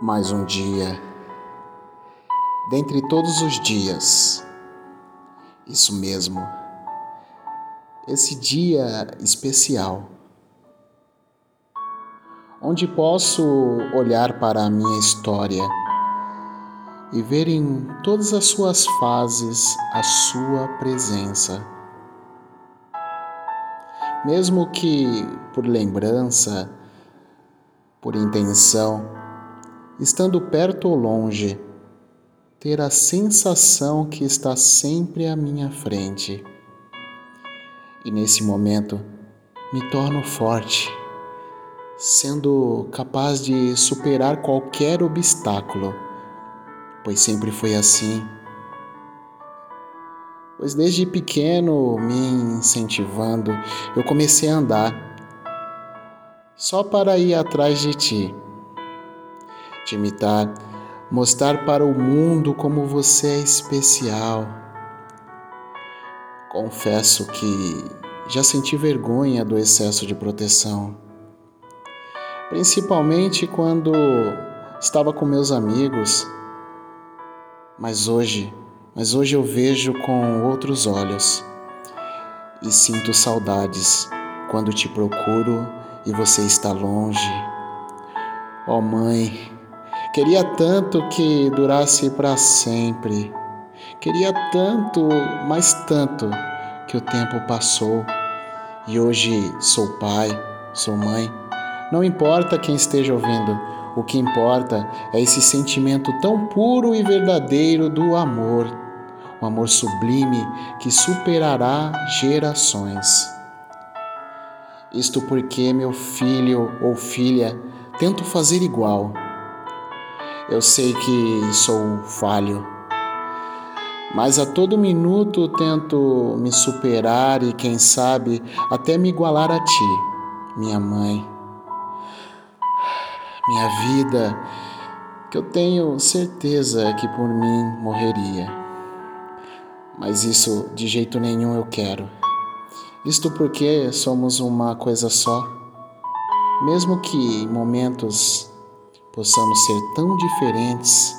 mais um dia, dentre todos os dias, isso mesmo, esse dia especial, onde posso olhar para a minha história e ver em todas as suas fases a sua presença. Mesmo que por lembrança, por intenção, estando perto ou longe, ter a sensação que está sempre à minha frente. E nesse momento me torno forte, sendo capaz de superar qualquer obstáculo, pois sempre foi assim. Pois desde pequeno, me incentivando, eu comecei a andar só para ir atrás de ti te imitar, mostrar para o mundo como você é especial. Confesso que já senti vergonha do excesso de proteção, principalmente quando estava com meus amigos. Mas hoje, mas hoje eu vejo com outros olhos e sinto saudades quando te procuro e você está longe. Ó oh, mãe, Queria tanto que durasse para sempre. Queria tanto, mas tanto, que o tempo passou e hoje sou pai, sou mãe. Não importa quem esteja ouvindo, o que importa é esse sentimento tão puro e verdadeiro do amor, um amor sublime que superará gerações. Isto porque meu filho ou filha tento fazer igual eu sei que sou falho, mas a todo minuto tento me superar e, quem sabe, até me igualar a ti, minha mãe. Minha vida, que eu tenho certeza que por mim morreria. Mas isso de jeito nenhum eu quero. Isto porque somos uma coisa só. Mesmo que em momentos possamos ser tão diferentes,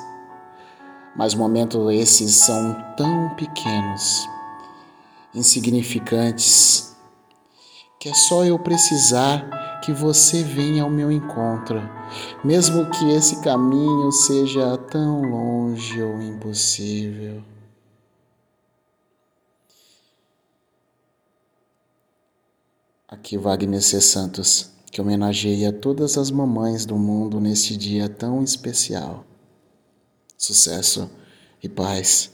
mas momentos esses são tão pequenos, insignificantes, que é só eu precisar que você venha ao meu encontro, mesmo que esse caminho seja tão longe ou impossível. Aqui Wagner C. Santos que homenageia todas as mamães do mundo neste dia tão especial. Sucesso e paz